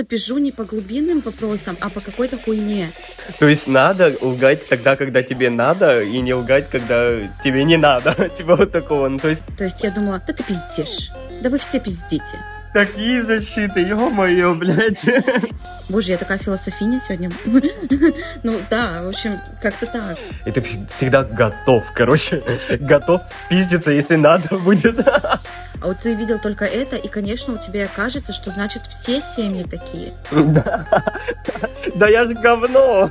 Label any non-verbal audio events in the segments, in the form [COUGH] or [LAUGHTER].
просто пижу не по глубинным вопросам, а по какой-то хуйне. То есть надо лгать тогда, когда тебе надо, и не лгать, когда тебе не надо. [LAUGHS] Типа вот такого. Ну, то есть... То есть я думала, да ты пиздишь. Да вы все пиздите. Какие защиты, ё-моё, блядь. Боже, я такая философиня сегодня. [LAUGHS] Ну да, в общем, как-то так. И ты всегда готов, короче. Готов пиздиться, если надо будет. А вот ты видел только это, и, конечно, у тебя кажется, что значит все семьи такие. Да, да я же говно.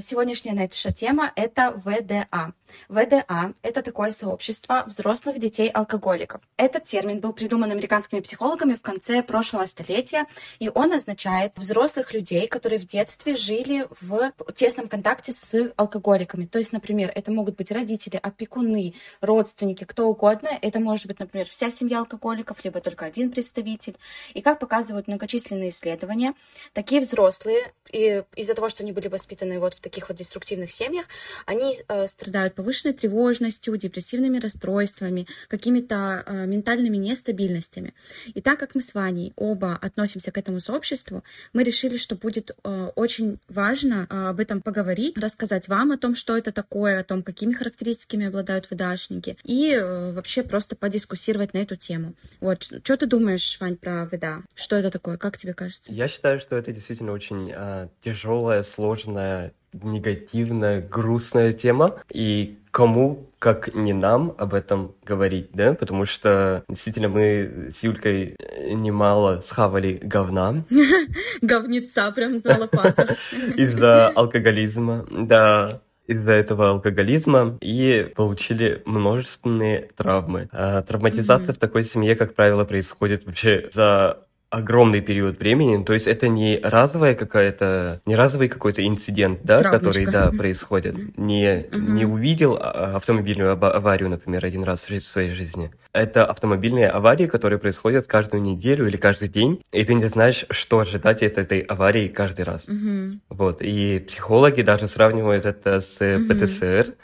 Сегодняшняя наша тема — это ВДА. ВДА — это такое сообщество взрослых детей-алкоголиков. Этот термин был придуман американскими психологами в конце прошлого столетия, и он означает взрослых людей, которые в детстве жили в тесном контакте с алкоголиками. То есть, например, это могут быть родители, опекуны, родственники, кто угодно. Это может быть, например, вся семья алкоголиков, либо только один представитель. И как показывают многочисленные исследования, такие взрослые, из-за того, что они были воспитаны вот в таких вот деструктивных семьях, они э, страдают повышенной тревожностью, депрессивными расстройствами, какими-то э, ментальными нестабильностями. И так как мы с Ваней оба относимся к этому сообществу, мы решили, что будет э, очень важно э, об этом поговорить, рассказать вам о том, что это такое, о том, какими характеристиками обладают ВДАшники, и э, вообще просто подискуссировать на эту тему. Вот, что ты думаешь, Вань, про ВДА? Что это такое? Как тебе кажется? Я считаю, что это действительно очень э, тяжелая, сложная негативная, грустная тема, и кому, как не нам, об этом говорить, да, потому что действительно мы с Юлькой немало схавали говна. [LAUGHS] Говнеца прям на лопатах. [LAUGHS] Из-за алкоголизма, да из-за этого алкоголизма и получили множественные травмы. А травматизация mm-hmm. в такой семье, как правило, происходит вообще за огромный период времени, то есть это не разовая какая-то, не разовый какой-то инцидент, да, Травмочка. который, да, происходит. Не, угу. не увидел а, автомобильную аварию, например, один раз в своей жизни. Это автомобильные аварии, которые происходят каждую неделю или каждый день, и ты не знаешь, что ожидать от этой аварии каждый раз. Угу. Вот, и психологи даже сравнивают это с угу. ПТСР,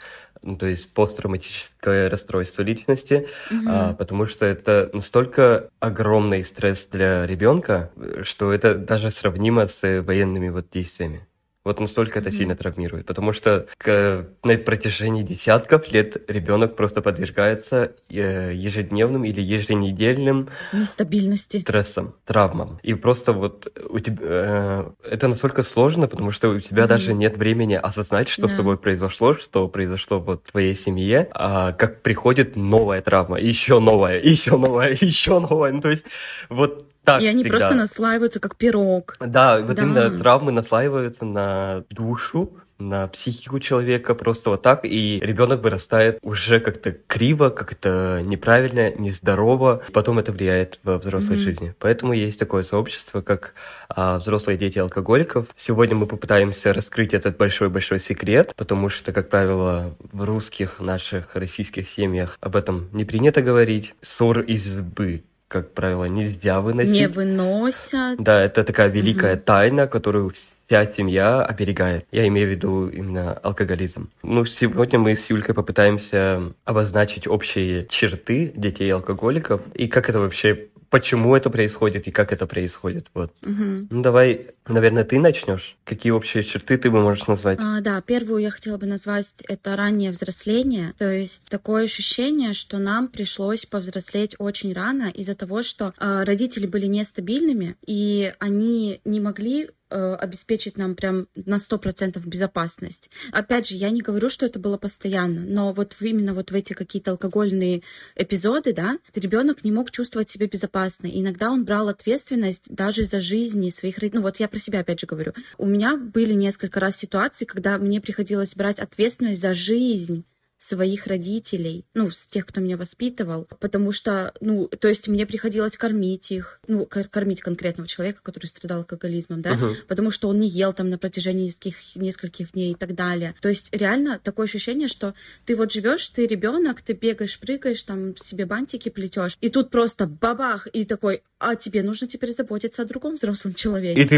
ну, то есть посттравматическое расстройство личности, mm-hmm. а, потому что это настолько огромный стресс для ребенка, что это даже сравнимо с военными вот действиями. Вот настолько это сильно травмирует, потому что к, на протяжении десятков лет ребенок просто подвергается э, ежедневным или еженедельным нестабильности, стрессам, травмам. И просто вот у тебя э, это настолько сложно, потому что у тебя mm-hmm. даже нет времени осознать, что yeah. с тобой произошло, что произошло вот в твоей семье, а как приходит новая травма, еще новая, еще новая, [LAUGHS] еще новая. Ну, то есть вот так И они всегда. просто наслаиваются как пирог. Да, вот да. именно травмы наслаиваются на душу, на психику человека просто вот так, и ребенок вырастает уже как-то криво, как-то неправильно, нездорово, потом это влияет во взрослой mm-hmm. жизни. Поэтому есть такое сообщество, как а, взрослые дети алкоголиков. Сегодня мы попытаемся раскрыть этот большой-большой секрет, потому что, как правило, в русских наших российских семьях об этом не принято говорить. Ссор избы как правило, нельзя выносить. Не выносят. Да, это такая великая угу. тайна, которую вся семья оберегает. Я имею в виду именно алкоголизм. Ну, сегодня мы с Юлькой попытаемся обозначить общие черты детей-алкоголиков и как это вообще почему это происходит и как это происходит. Вот. Угу. Ну, давай, наверное, ты начнешь. Какие общие черты ты бы можешь назвать? А, да, первую я хотела бы назвать это раннее взросление. То есть такое ощущение, что нам пришлось повзрослеть очень рано из-за того, что э, родители были нестабильными, и они не могли э, обеспечить нам прям на 100% безопасность. Опять же, я не говорю, что это было постоянно, но вот именно вот в эти какие-то алкогольные эпизоды, да, ребенок не мог чувствовать себя безопасно. Иногда он брал ответственность даже за жизни своих родителей. Ну вот я про себя опять же говорю. У меня были несколько раз ситуации, когда мне приходилось брать ответственность за жизнь своих родителей, ну, с тех, кто меня воспитывал, потому что, ну, то есть мне приходилось кормить их, ну, кормить конкретного человека, который страдал алкоголизмом, да, uh-huh. потому что он не ел там на протяжении нескольких, нескольких дней и так далее. То есть реально такое ощущение, что ты вот живешь, ты ребенок, ты бегаешь, прыгаешь, там себе бантики плетешь, и тут просто бабах, и такой, а тебе нужно теперь заботиться о другом взрослом человеке. И ты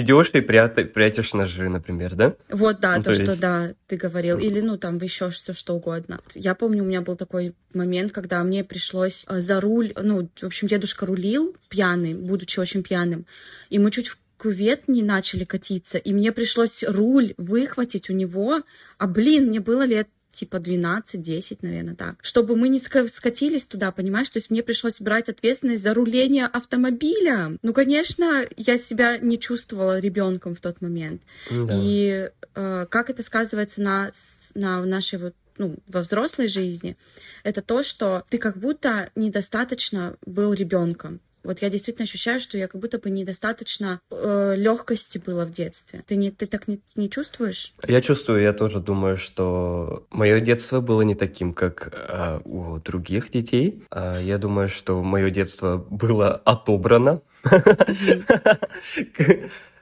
идешь и прятаешь, прячешь ножи, например, да? Вот, да, ну, то, то есть... что, да, ты говорил. Или, ну, там еще все что угодно. Я помню, у меня был такой момент, когда мне пришлось э, за руль, ну, в общем, дедушка рулил пьяный, будучи очень пьяным, и мы чуть в кювет не начали катиться, и мне пришлось руль выхватить у него, а, блин, мне было лет типа 12-10, наверное, так. Чтобы мы не скатились туда, понимаешь? То есть мне пришлось брать ответственность за руление автомобиля. Ну, конечно, я себя не чувствовала ребенком в тот момент. Да. И э, как это сказывается на, на нашей вот ну, во взрослой жизни, это то, что ты как будто недостаточно был ребенком. Вот я действительно ощущаю, что я как будто бы недостаточно э, легкости было в детстве. Ты, не, ты так не, не чувствуешь? Я чувствую, я тоже думаю, что мое детство было не таким, как э, у других детей. Э, я думаю, что мое детство было отобрано. [LAUGHS]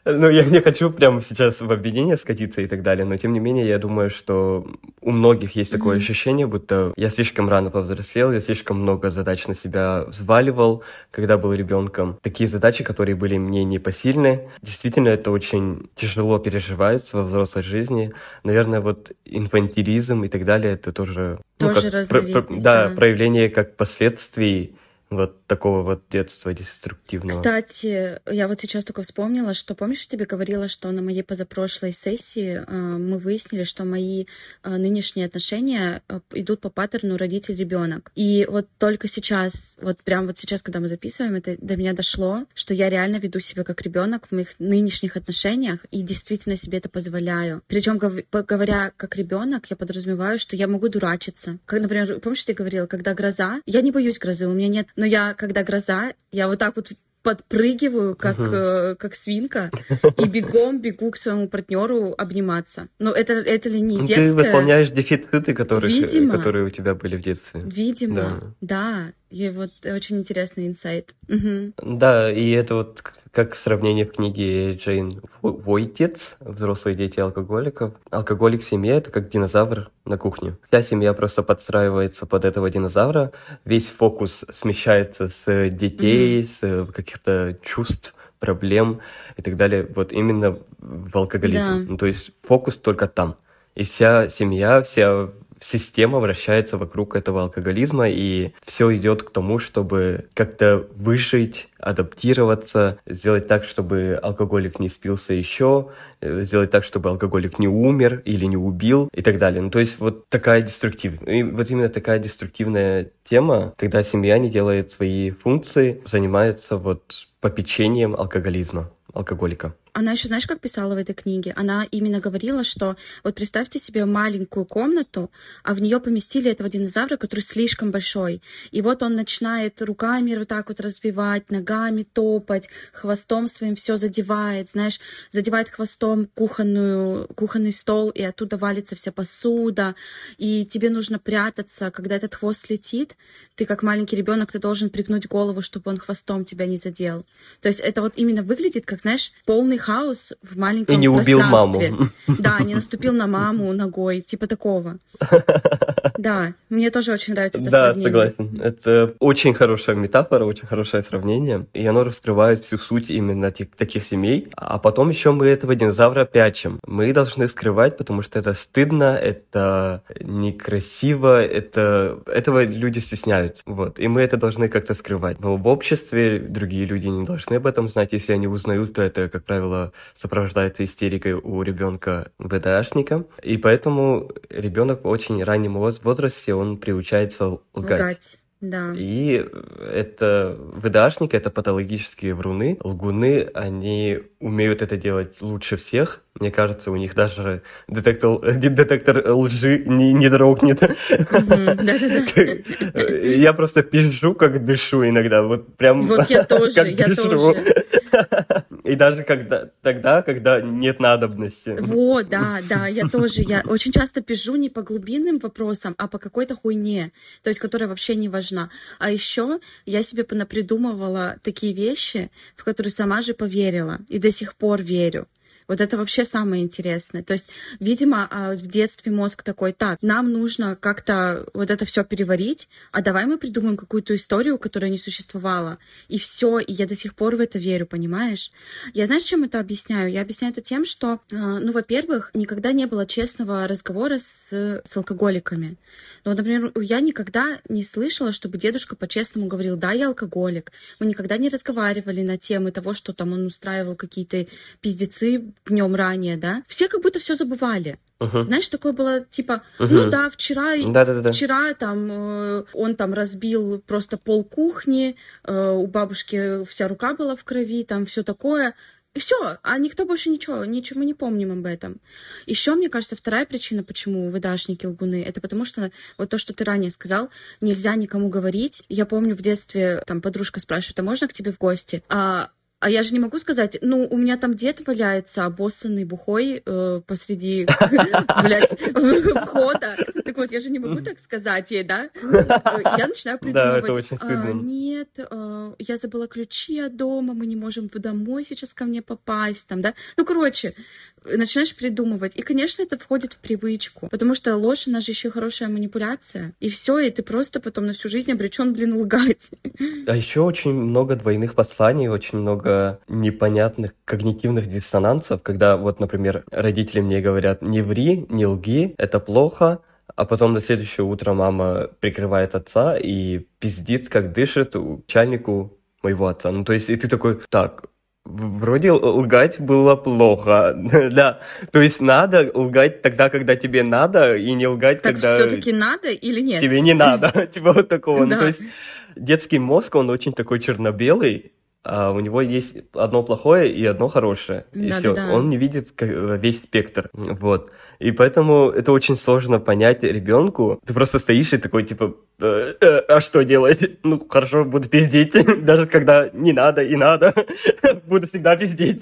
Ну, я не хочу прямо сейчас в обвинение скатиться и так далее, но тем не менее, я думаю, что у многих есть такое mm-hmm. ощущение, будто я слишком рано повзрослел, я слишком много задач на себя взваливал, когда был ребенком. Такие задачи, которые были мне непосильны. Действительно, это очень тяжело переживается во взрослой жизни. Наверное, вот инфантилизм и так далее, это тоже... Ну, тоже ну, как, про, про, да, да, проявление как последствий вот такого вот детства деструктивного. Кстати, я вот сейчас только вспомнила, что помнишь, я тебе говорила, что на моей позапрошлой сессии э, мы выяснили, что мои э, нынешние отношения э, идут по паттерну родитель-ребенок. И вот только сейчас, вот прям вот сейчас, когда мы записываем, это до меня дошло, что я реально веду себя как ребенок в моих нынешних отношениях и действительно себе это позволяю. Причем говоря как ребенок, я подразумеваю, что я могу дурачиться. Как, например, помнишь, ты говорила, когда гроза, я не боюсь грозы, у меня нет но я, когда гроза, я вот так вот подпрыгиваю, как, uh-huh. э, как свинка, и бегом бегу к своему партнеру обниматься. Но это, это ли не детское? Ты восполняешь дефициты, которых, Видимо. которые у тебя были в детстве. Видимо, да. да. И вот очень интересный инсайт. Угу. Да, и это вот как сравнение в книге Джейн Войтец «Взрослые дети алкоголиков». Алкоголик в семье — это как динозавр на кухне. Вся семья просто подстраивается под этого динозавра. Весь фокус смещается с детей, mm-hmm. с каких-то чувств, проблем и так далее. Вот именно в алкоголизм. Да. Ну, то есть фокус только там. И вся семья, вся система вращается вокруг этого алкоголизма, и все идет к тому, чтобы как-то выжить, адаптироваться, сделать так, чтобы алкоголик не спился еще, э, сделать так, чтобы алкоголик не умер или не убил и так далее. Ну, то есть вот такая деструктивная, и вот именно такая деструктивная тема, когда семья не делает свои функции, занимается вот попечением алкоголизма, алкоголика она еще, знаешь, как писала в этой книге? Она именно говорила, что вот представьте себе маленькую комнату, а в нее поместили этого динозавра, который слишком большой. И вот он начинает руками вот так вот развивать, ногами топать, хвостом своим все задевает, знаешь, задевает хвостом кухонную, кухонный стол, и оттуда валится вся посуда. И тебе нужно прятаться, когда этот хвост летит. Ты как маленький ребенок, ты должен пригнуть голову, чтобы он хвостом тебя не задел. То есть это вот именно выглядит, как, знаешь, полный хаос в маленьком И не убил маму. Да, не наступил на маму ногой, типа такого. [LAUGHS] Да, мне тоже очень нравится это Да, согласен. Это очень хорошая метафора, очень хорошее сравнение, и оно раскрывает всю суть именно таких семей. А потом еще мы этого динозавра прячем. Мы должны скрывать, потому что это стыдно, это некрасиво, это... этого люди стесняются. Вот. И мы это должны как-то скрывать. Но в обществе другие люди не должны об этом знать. Если они узнают, то это, как правило, правило, сопровождается истерикой у ребенка ВДАшника. И поэтому ребенок в очень раннем возрасте, он приучается лгать. лгать. Да. И это ВДАшники, это патологические вруны. Лгуны, они умеют это делать лучше всех. Мне кажется, у них даже детектор, [LAUGHS] детектор лжи не, не дрогнет. Я просто пишу, как дышу иногда. Вот прям Вот я [LAUGHS] тоже, я тоже. [LAUGHS] И даже когда, тогда, когда нет надобности. Вот, да, да, я тоже. Я очень часто пишу не по глубинным вопросам, а по какой-то хуйне, то есть которая вообще не важна. А еще я себе понапридумывала такие вещи, в которые сама же поверила и до сих пор верю. Вот это вообще самое интересное. То есть, видимо, а, в детстве мозг такой, так, нам нужно как-то вот это все переварить, а давай мы придумаем какую-то историю, которая не существовала. И все, и я до сих пор в это верю, понимаешь? Я знаешь, чем это объясняю? Я объясняю это тем, что, а, ну, во-первых, никогда не было честного разговора с, с алкоголиками. Ну, например, я никогда не слышала, чтобы дедушка по-честному говорил, да, я алкоголик. Мы никогда не разговаривали на темы того, что там он устраивал какие-то пиздецы днем ранее, да, все как будто все забывали. Uh-huh. Знаешь, такое было типа, uh-huh. ну да, вчера, Да-да-да. вчера там э, он там разбил просто пол кухни, э, у бабушки вся рука была в крови, там все такое. Все, а никто больше ничего, ничего мы не помним об этом. Еще, мне кажется, вторая причина, почему выдашники лгуны, это потому что вот то, что ты ранее сказал, нельзя никому говорить. Я помню в детстве, там подружка спрашивает, а можно к тебе в гости? А а я же не могу сказать, ну, у меня там дед валяется, обоссанный, бухой э, посреди, [LAUGHS] блядь, входа. Так вот, я же не могу так сказать ей, да? [LAUGHS] Я начинаю придумывать. А, нет, а, я забыла ключи от дома, мы не можем домой сейчас ко мне попасть, там, да? Ну, короче, начинаешь придумывать. И, конечно, это входит в привычку, потому что ложь, она же еще хорошая манипуляция. И все, и ты просто потом на всю жизнь обречен, блин, лгать. [LAUGHS] А еще очень много двойных посланий, очень много непонятных когнитивных диссонансов, когда вот, например, родители мне говорят, не ври, не лги, это плохо, а потом на следующее утро мама прикрывает отца и пиздит, как дышит чайнику моего отца. Ну, то есть, и ты такой, так, Вроде лгать было плохо, [LAUGHS] да. То есть надо лгать тогда, когда тебе надо, и не лгать, так когда... все-таки надо или нет? Тебе не надо, [LAUGHS] типа вот такого. Ну, то есть детский мозг, он очень такой черно-белый, а у него есть одно плохое и одно хорошее. И да, все. Да, да. Он не видит весь спектр. Вот. И поэтому это очень сложно понять ребенку. Ты просто стоишь и такой, типа, э, э, а что делать? [LAUGHS] Ну, хорошо, буду пиздеть, [LAUGHS] даже когда не надо и надо. [LAUGHS] буду всегда пиздеть.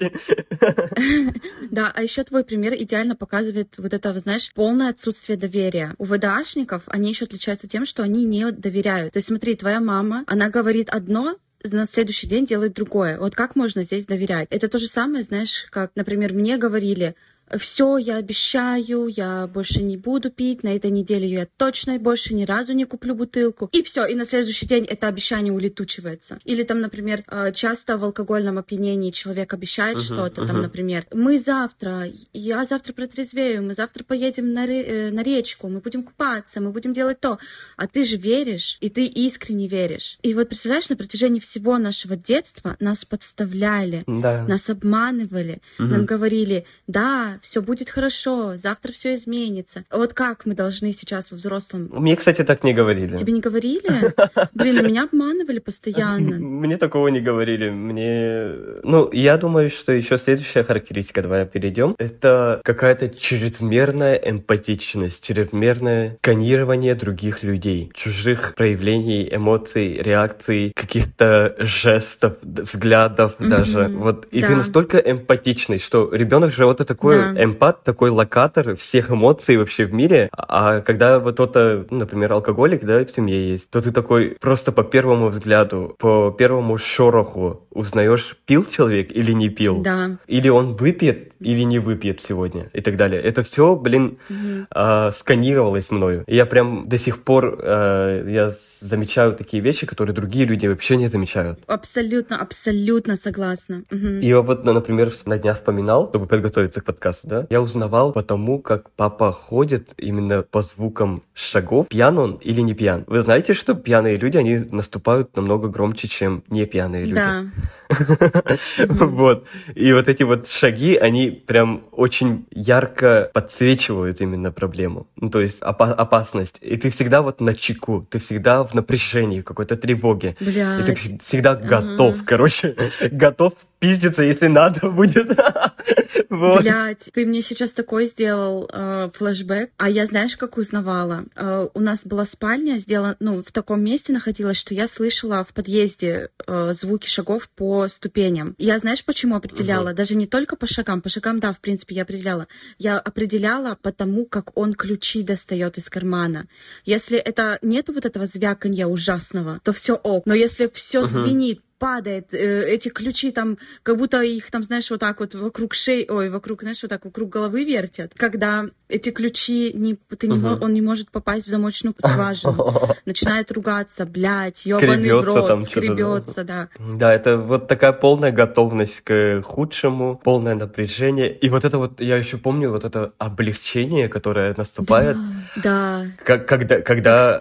да, а еще твой пример идеально показывает вот это, знаешь, полное отсутствие доверия. У ВДАшников они еще отличаются тем, что они не доверяют. То есть смотри, твоя мама, она говорит одно, на следующий день делает другое. Вот как можно здесь доверять? Это то же самое, знаешь, как, например, мне говорили, все, я обещаю, я больше не буду пить, на этой неделе я точно больше ни разу не куплю бутылку. И все, и на следующий день это обещание улетучивается. Или там, например, э, часто в алкогольном опьянении человек обещает uh-huh, что-то, uh-huh. там, например, мы завтра, я завтра протрезвею, мы завтра поедем на, э, на речку, мы будем купаться, мы будем делать то. А ты же веришь, и ты искренне веришь. И вот представляешь, на протяжении всего нашего детства нас подставляли, да. нас обманывали, uh-huh. нам говорили, да, все будет хорошо, завтра все изменится. Вот как мы должны сейчас во взрослом... Мне, кстати, так не говорили. Тебе не говорили? [LAUGHS] Блин, а меня обманывали постоянно. Мне такого не говорили. Мне... Ну, я думаю, что еще следующая характеристика, давай перейдем, это какая-то чрезмерная эмпатичность, чрезмерное сканирование других людей, чужих проявлений, эмоций, реакций, каких-то жестов, взглядов даже. Вот. И ты настолько эмпатичный, что ребенок же вот это эмпат такой локатор всех эмоций вообще в мире. А когда вот кто-то, ну, например, алкоголик, да, в семье есть, то ты такой просто по первому взгляду, по первому шороху узнаешь, пил человек или не пил. Да. Или он выпьет или не выпьет сегодня и так далее. Это все, блин, угу. э, сканировалось мною. И я прям до сих пор э, я замечаю такие вещи, которые другие люди вообще не замечают. Абсолютно, абсолютно согласна. Угу. И вот, например, на дня вспоминал, чтобы подготовиться к подкасту, да, я узнавал потому, как папа ходит именно по звукам шагов, пьян он или не пьян. Вы знаете, что пьяные люди, они наступают намного громче, чем не пьяные люди? Да. [LAUGHS] Вот. И вот эти вот шаги, они прям очень ярко подсвечивают именно проблему. Ну, то есть опасность. И ты всегда вот на чеку, ты всегда в напряжении, в какой-то тревоге. И ты всегда готов, короче, [LAUGHS] готов пиздиться, если надо будет. [LAUGHS] вот. Блять, ты мне сейчас такой сделал э, флешбэк, а я знаешь, как узнавала? Э, у нас была спальня сделана, ну, в таком месте находилась, что я слышала в подъезде э, звуки шагов по ступеням. Я знаешь, почему определяла? Угу. Даже не только по шагам, по шагам, да, в принципе, я определяла. Я определяла потому, как он ключи достает из кармана. Если это нет вот этого звяканья ужасного, то все ок. Но если все угу. звенит, падает, э, эти ключи там, как будто их там, знаешь, вот так вот вокруг шеи, ой, вокруг, знаешь, вот так вокруг головы вертят. Когда эти ключи, не, ты не, uh он не может попасть в замочную скважину, [LAUGHS] начинает ругаться, блядь, ёбаный в рот, там скребется, да. Да, это вот такая полная готовность к худшему, полное напряжение. И вот это вот, я еще помню, вот это облегчение, которое наступает. Да, Как, когда, когда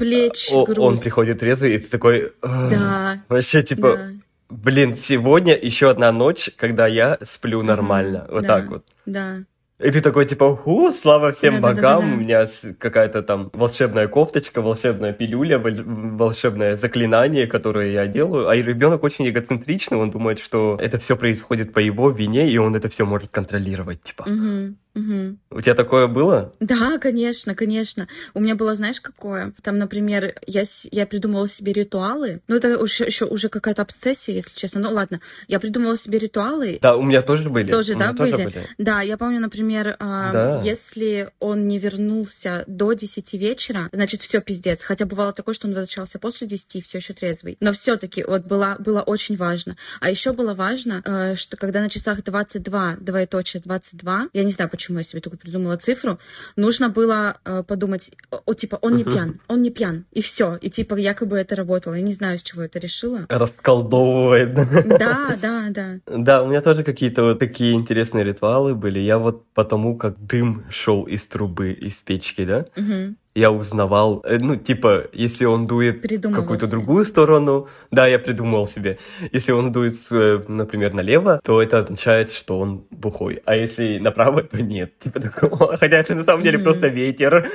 он приходит трезвый, и ты такой... Да. Вообще, типа, Блин, сегодня еще одна ночь, когда я сплю нормально. Вот да, так вот. Да. И ты такой, типа, ху, слава всем да, богам, да, да, да. у меня какая-то там волшебная кофточка, волшебная пилюля, волшебное заклинание, которое я делаю. А ребенок очень эгоцентричный, он думает, что это все происходит по его вине, и он это все может контролировать, типа. Угу. Угу. У тебя такое было? Да, конечно, конечно. У меня было, знаешь, какое? Там, например, я, я придумала себе ритуалы. Ну, это уже, еще уже какая-то обсессия, если честно. Ну, ладно. Я придумала себе ритуалы. Да, у меня тоже были. Тоже, да, были? Тоже были? Да, я помню, например, э, да. если он не вернулся до 10 вечера, значит, все пиздец. Хотя бывало такое, что он возвращался после 10 все еще трезвый. Но все-таки вот было, было очень важно. А еще было важно, э, что когда на часах 22, двоеточие 22, я не знаю, почему я себе только придумала цифру, нужно было э, подумать, о, типа, он не пьян, он не пьян, и все. И типа якобы это работало. Я не знаю, с чего это решила. Расколдовывает. Да, [LAUGHS] да, да. Да, у меня тоже какие-то вот такие интересные ритуалы были. Я вот потому, как дым шел из трубы, из печки, да, я узнавал, э, ну, типа, если он дует какую-то другую сторону, да, я придумал себе. Если он дует, э, например, налево, то это означает, что он бухой. А если направо, то нет. Типа такого. [LAUGHS] Хотя это на самом деле mm-hmm. просто ветер.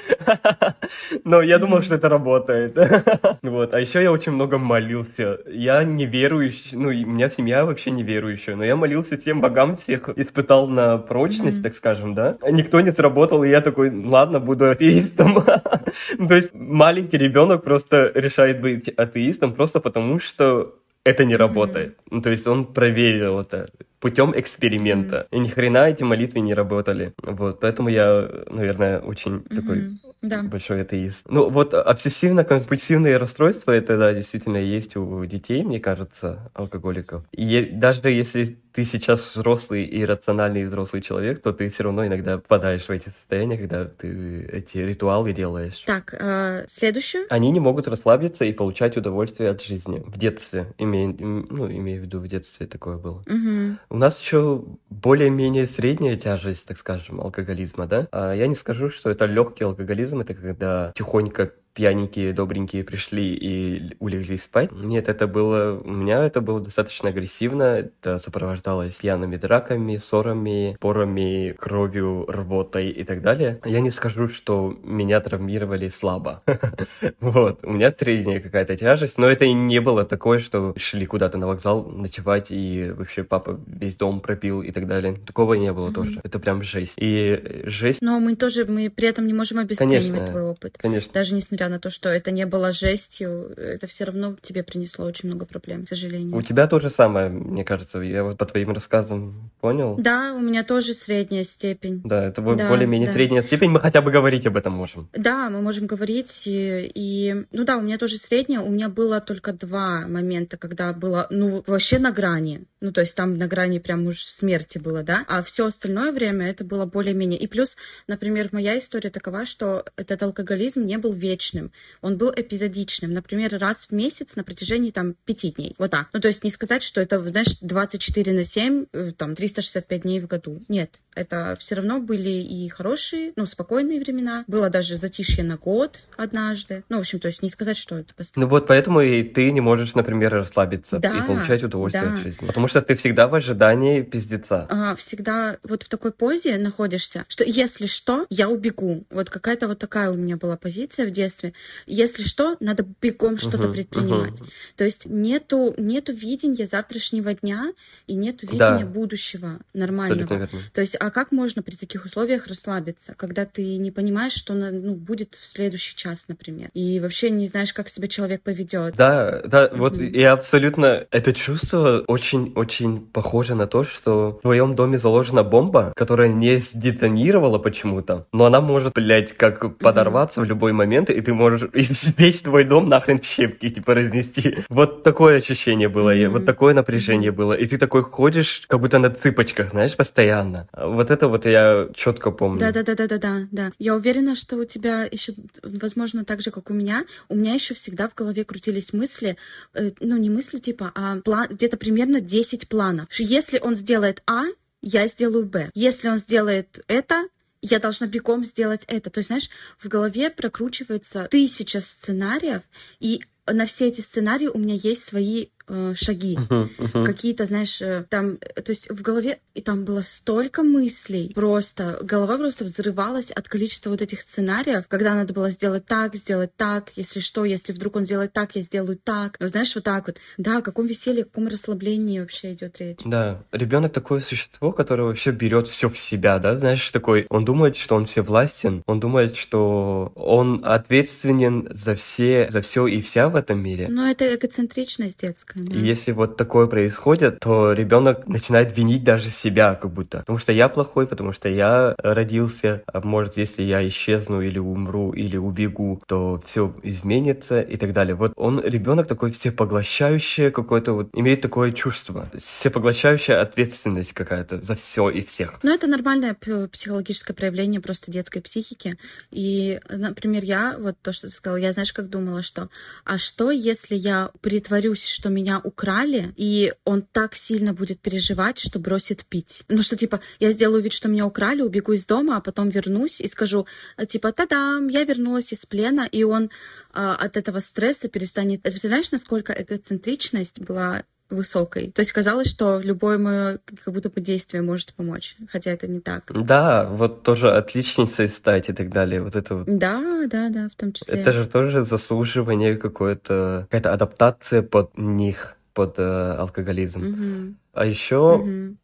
[LAUGHS] Но я думал, что это работает. [LAUGHS] вот. А еще я очень много молился. Я не верующий, ну, у меня семья вообще не верующая, но я молился тем богам всех, испытал на прочность, так скажем, да. Никто не сработал, и я такой, ладно, буду атеистом. [LAUGHS] То есть маленький ребенок просто решает быть атеистом просто потому, что это не работает. Ну, то есть он проверил это путем эксперимента. И ни хрена эти молитвы не работали. Вот, поэтому я, наверное, очень такой да. большой атеист. Ну, вот обсессивно-компульсивные расстройства, это, да, действительно есть у детей, мне кажется, алкоголиков. И даже если ты сейчас взрослый и рациональный взрослый человек, то ты все равно иногда попадаешь в эти состояния, когда ты эти ритуалы делаешь. Так, э, следующее. Они не могут расслабиться и получать удовольствие от жизни. В детстве, имею, ну, имею в виду, в детстве такое было. Угу. У нас еще более-менее средняя тяжесть, так скажем, алкоголизма, да? А я не скажу, что это легкий алкоголизм, это когда тихонько пьяненькие, добренькие пришли и улегли спать. Нет, это было... У меня это было достаточно агрессивно. Это сопровождалось пьяными драками, ссорами, порами, кровью, рвотой и так далее. Я не скажу, что меня травмировали слабо. [LAUGHS] Вот. У меня средняя какая-то тяжесть, но это и не было такое, что шли куда-то на вокзал ночевать, и вообще папа весь дом пропил и так далее. Такого не было тоже. Это прям жесть. И жесть... Но мы тоже, мы при этом не можем обесценивать твой опыт. Конечно. Даже несмотря несмотря на то, что это не было жестью, это все равно тебе принесло очень много проблем, к сожалению. У тебя то же самое, мне кажется, я вот по твоим рассказам понял. Да, у меня тоже средняя степень. Да, это да, более-менее да. средняя степень, мы хотя бы говорить об этом можем. Да, мы можем говорить, и, и, ну да, у меня тоже средняя, у меня было только два момента, когда было, ну, вообще на грани, ну, то есть там на грани прям уж смерти было, да, а все остальное время это было более-менее. И плюс, например, моя история такова, что этот алкоголизм не был вечным он был эпизодичным. Например, раз в месяц на протяжении там пяти дней. Вот так. Ну, то есть не сказать, что это, знаешь, 24 на 7, э, там, 365 дней в году. Нет. Это все равно были и хорошие, ну, спокойные времена. Было даже затишье на год однажды. Ну, в общем, то есть не сказать, что это постоянно. Ну вот поэтому и ты не можешь, например, расслабиться да, и получать удовольствие да. от жизни. Потому что ты всегда в ожидании пиздеца. А, всегда вот в такой позе находишься, что если что, я убегу. Вот какая-то вот такая у меня была позиция в детстве. Если что, надо бегом что-то uh-huh, предпринимать. Uh-huh. То есть нету, нету видения завтрашнего дня и нету видения да. будущего нормального. То есть, а как можно при таких условиях расслабиться, когда ты не понимаешь, что ну, будет в следующий час, например, и вообще не знаешь, как себя человек поведет. Да, да, mm-hmm. вот и абсолютно это чувство очень-очень похоже на то, что в твоем доме заложена бомба, которая не сдетонировала почему-то, но она может, блядь, как подорваться в любой момент, и ты можешь [LAUGHS] весь твой дом нахрен в щепки, типа, разнести. Вот такое ощущение было, mm-hmm. вот такое напряжение было, и ты такой ходишь, как будто на цыпочках, знаешь, постоянно. Вот это вот я четко помню. Да-да-да-да-да, да. Я уверена, что у тебя еще, возможно, так же, как у меня, у меня еще всегда в голове крутились мысли, э, ну, не мысли типа, а план, где-то примерно 10 планов. Если он сделает А, я сделаю Б. Если он сделает это, я должна бегом сделать это. То есть, знаешь, в голове прокручивается тысяча сценариев, и на все эти сценарии у меня есть свои э, шаги. Uh-huh, uh-huh. Какие-то, знаешь, э, там, то есть в голове, и там было столько мыслей, просто, голова просто взрывалась от количества вот этих сценариев, когда надо было сделать так, сделать так, если что, если вдруг он сделает так, я сделаю так. Вот, знаешь, вот так вот. Да, о каком веселье, о каком расслаблении вообще идет речь. Да, ребенок такое существо, которое вообще берет все в себя, да, знаешь, такой, он думает, что он все властен, он думает, что он ответственен за все, за все и вся в этом мире. Но это эгоцентричность детская. И если вот такое происходит, то ребенок начинает винить даже себя, как будто. Потому что я плохой, потому что я родился. А может, если я исчезну или умру, или убегу, то все изменится и так далее. Вот он, ребенок такой всепоглощающий какой-то вот, имеет такое чувство. Всепоглощающая ответственность какая-то за все и всех. Ну, это нормальное психологическое проявление просто детской психики. И, например, я, вот то, что ты сказала, я, знаешь, как думала, что, а что, если я притворюсь, что меня украли, и он так сильно будет переживать, что бросит пить. Ну, что, типа, я сделаю вид, что меня украли, убегу из дома, а потом вернусь и скажу, типа, та-дам, я вернулась из плена, и он а, от этого стресса перестанет... Ты представляешь, насколько эгоцентричность была высокой. То есть казалось, что любое мое как будто бы действие может помочь, хотя это не так. Да, вот тоже отличницей стать и так далее. Вот это вот. Да, да, да, в том числе. Это же тоже заслуживание какое-то, какая-то адаптация под них, под э, алкоголизм. Угу. А еще угу.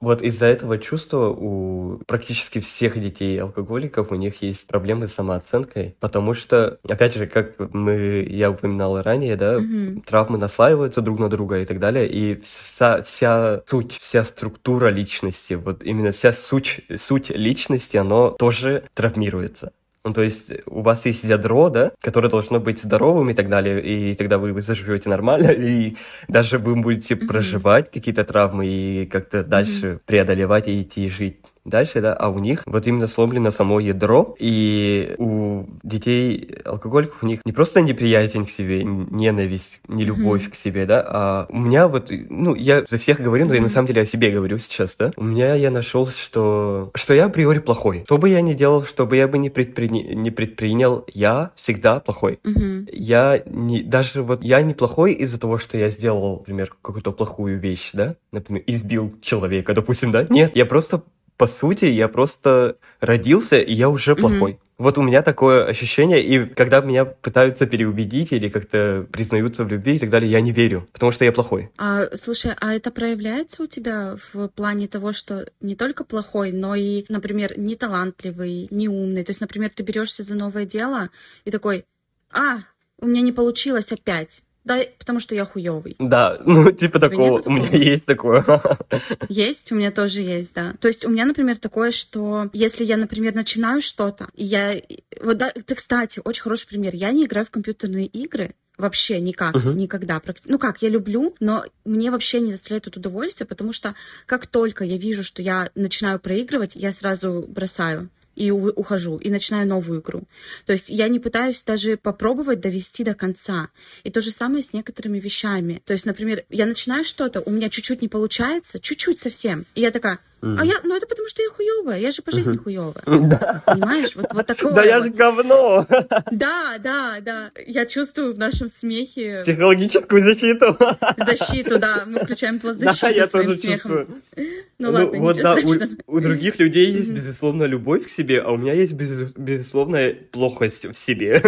Вот из-за этого чувства у практически всех детей алкоголиков у них есть проблемы с самооценкой, потому что, опять же, как мы, я упоминал ранее, да, mm-hmm. травмы наслаиваются друг на друга и так далее, и вся, вся суть, вся структура личности, вот именно вся суть, суть личности, оно тоже травмируется. Ну, то есть у вас есть ядро, да, которое должно быть здоровым и так далее, и тогда вы, заживете нормально, [LAUGHS] и даже вы будете mm-hmm. проживать какие-то травмы и как-то mm-hmm. дальше преодолевать и идти жить дальше, да, а у них вот именно сломлено само ядро, и у детей алкоголиков у них не просто неприязнь к себе, ненависть, не любовь mm-hmm. к себе, да, а у меня вот, ну, я за всех говорю, но mm-hmm. я на самом деле о себе говорю сейчас, да, у меня я нашел, что, что я априори плохой. Что бы я ни делал, что бы я бы не, предпри... не предпринял, я всегда плохой. Mm-hmm. Я не, даже вот, я не плохой из-за того, что я сделал, например, какую-то плохую вещь, да, например, избил человека, допустим, да, нет, я просто по сути, я просто родился, и я уже плохой. Mm-hmm. Вот у меня такое ощущение, и когда меня пытаются переубедить или как-то признаются в любви и так далее, я не верю, потому что я плохой. А, слушай, а это проявляется у тебя в плане того, что не только плохой, но и, например, не талантливый, не умный? То есть, например, ты берешься за новое дело и такой, а, у меня не получилось опять. Да, потому что я хуёвый. Да, [LAUGHS] ну, типа такого. У меня есть такое. [LAUGHS] Есть, у меня тоже есть, да. То есть у меня, например, такое, что если я, например, начинаю что-то, я... Вот, да, это, кстати, очень хороший пример. Я не играю в компьютерные игры, Вообще никак, uh-huh. никогда. Ну как, я люблю, но мне вообще не доставляет это удовольствие, потому что как только я вижу, что я начинаю проигрывать, я сразу бросаю и ухожу, и начинаю новую игру. То есть я не пытаюсь даже попробовать довести до конца. И то же самое с некоторыми вещами. То есть, например, я начинаю что-то, у меня чуть-чуть не получается, чуть-чуть совсем. И я такая, а я, ну это потому что я хуевая, я же по жизни хуевая. [LAUGHS] Да. Понимаешь, вот, вот такое. Да я же говно. [LAUGHS] Да, да, да. Я чувствую в нашем смехе... Психологическую защиту. [LAUGHS] Защиту, да. Мы включаем защиту да, я своим тоже смехом. Чувствую. Ну, ну ладно, вот, да, у, у других людей есть, безусловно, любовь к себе, а у меня есть, без, безусловно, плохость в себе.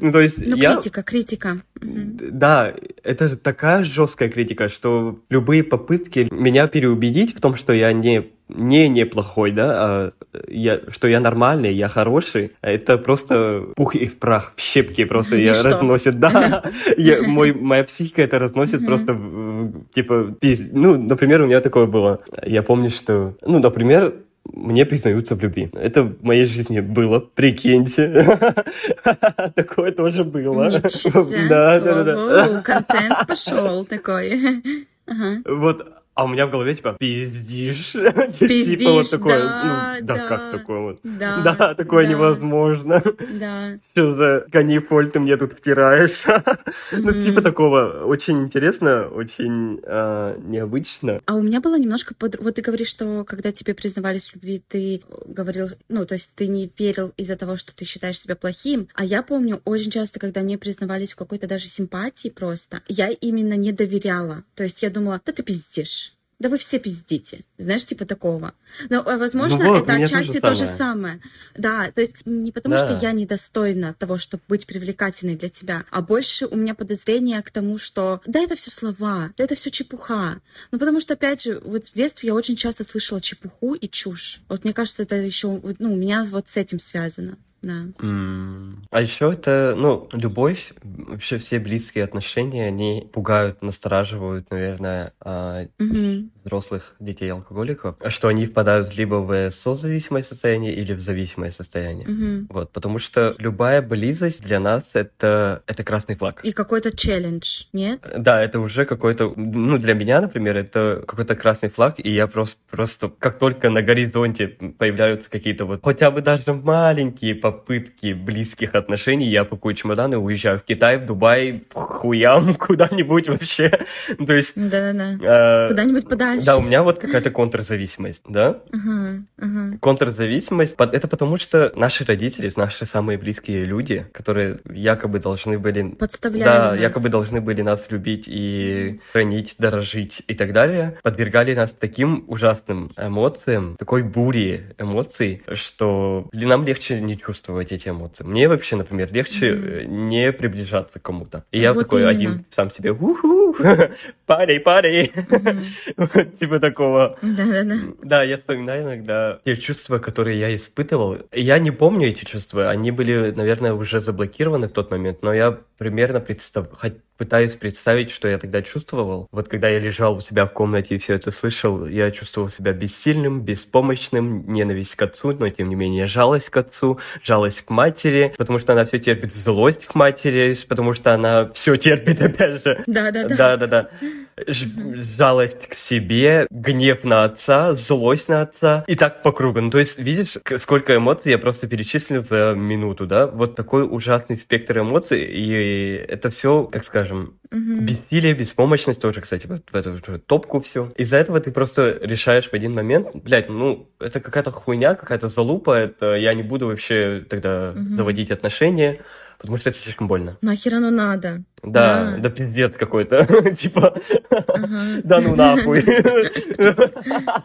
ну, то есть ну, я... критика, критика. Да, это такая жесткая критика, что любые попытки меня переубедить в том, что я не не неплохой, да, а я, что я нормальный, я хороший, это просто пух и прах, в щепки просто я разносит, да, [LAUGHS] я, мой, моя психика это разносит просто, типа, ну, например, у меня такое было, я помню, что, ну, например, мне признаются в любви. Это в моей жизни было, прикиньте. [LAUGHS] Такое тоже было. Да, да, да. Контент пошел такой. [LAUGHS] Вот, а у меня в голове, типа, пиздишь. Пиздишь, [LAUGHS] типа вот такое, да, ну, да, да, как такое вот. Да, [LAUGHS] да такое да. невозможно. [LAUGHS] Да. Что за канифоль ты мне тут втираешь? ну, типа такого. Очень интересно, очень э, необычно. А у меня было немножко... Под... Вот ты говоришь, что когда тебе признавались в любви, ты говорил... Ну, то есть ты не верил из-за того, что ты считаешь себя плохим. А я помню очень часто, когда мне признавались в какой-то даже симпатии просто, я именно не доверяла. То есть я думала, да ты пиздишь да вы все пиздите. Знаешь, типа такого. Но, э, возможно, ну вот, это отчасти то же самое. Да, то есть не потому, да. что я недостойна того, чтобы быть привлекательной для тебя, а больше у меня подозрение к тому, что да, это все слова, да, это все чепуха. Ну, потому что, опять же, вот в детстве я очень часто слышала чепуху и чушь. Вот мне кажется, это еще, ну, у меня вот с этим связано да. А еще это, ну, любовь, вообще все близкие отношения, они пугают, настораживают, наверное, угу. взрослых детей алкоголиков, что они впадают либо в созависимое состояние или в зависимое состояние. Угу. Вот, потому что любая близость для нас это, это красный флаг. И какой-то челлендж, нет? Да, это уже какой-то, ну, для меня, например, это какой-то красный флаг, и я просто, просто как только на горизонте появляются какие-то вот, хотя бы даже маленькие попытки близких отношений я пакую чемоданы, уезжаю в Китай, в Дубай, хуям, [LAUGHS] куда-нибудь вообще. То есть... Да-да-да. Э, Куда-нибудь подальше. Да, у меня вот какая-то контрзависимость, да? Uh-huh, uh-huh. Контрзависимость, это потому что наши родители, наши самые близкие люди, которые якобы должны были... Подставляли Да, нас. якобы должны были нас любить и хранить, дорожить и так далее, подвергали нас таким ужасным эмоциям, такой бури эмоций, что нам легче не чувствовать чувствовать эти эмоции. Мне вообще, например, легче mm-hmm. не приближаться к кому-то. И я вот такой именно. один сам себе, уху, [LAUGHS] парей, парей. [LAUGHS] Типа такого. Да-да-да. Да, я вспоминаю иногда те чувства, которые я испытывал. Я не помню эти чувства. Они были, наверное, уже заблокированы в тот момент, но я примерно представ... пытаюсь представить, что я тогда чувствовал. Вот когда я лежал у себя в комнате и все это слышал, я чувствовал себя бессильным, беспомощным, ненависть к отцу, но тем не менее жалость к отцу, жалость к матери, потому что она все терпит злость к матери, потому что она все терпит, [LAUGHS] опять же. Да-да-да. Да-да-да. Жалость к себе, гнев на отца, злость на отца и так по кругу. Ну, то есть, видишь, сколько эмоций я просто перечислил за минуту, да? Вот такой ужасный спектр эмоций, и это все, как скажем, угу. бессилие, беспомощность тоже, кстати, вот в эту же топку все. Из-за этого ты просто решаешь в один момент, блядь, ну, это какая-то хуйня, какая-то залупа, это я не буду вообще тогда угу. заводить отношения, потому что это слишком больно. Нахер оно надо? Да, да, да пиздец какой-то. [LAUGHS] типа, да ну нахуй.